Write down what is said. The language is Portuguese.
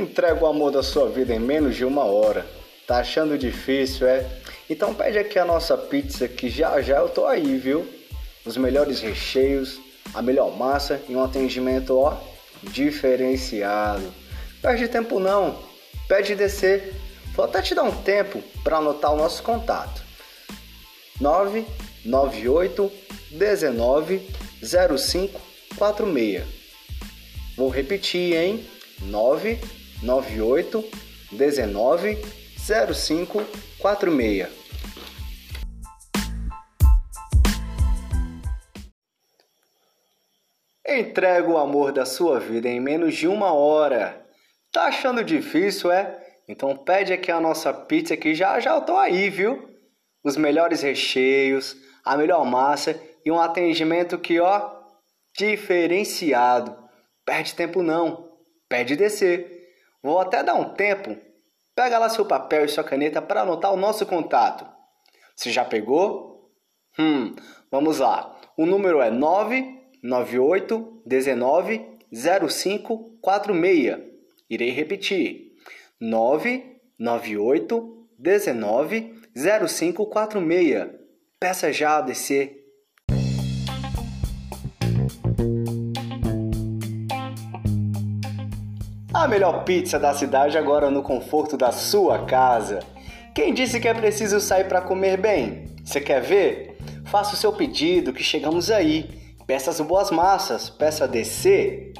Entrega o amor da sua vida em menos de uma hora. Tá achando difícil, é? Então pede aqui a nossa pizza que já já eu tô aí, viu? Os melhores recheios, a melhor massa e um atendimento, ó, diferenciado. Perde tempo não, pede descer. Vou até te dar um tempo para anotar o nosso contato. 998 19 0546. Vou repetir, hein? 998 19 0546. Entrega o amor da sua vida em menos de uma hora. Tá achando difícil, é? Então pede aqui a nossa pizza que já já eu tô aí, viu? Os melhores recheios, a melhor massa e um atendimento que, ó, diferenciado. Perde tempo não, pede descer. Vou até dar um tempo. Pega lá seu papel e sua caneta para anotar o nosso contato. Você já pegou? Hum, vamos lá. O número é 998 19 0546. Irei repetir. 998 19 0546. Peça já a descer. A melhor pizza da cidade agora no conforto da sua casa. Quem disse que é preciso sair para comer bem? Você quer ver? Faça o seu pedido que chegamos aí. Peça as boas massas, peça descer.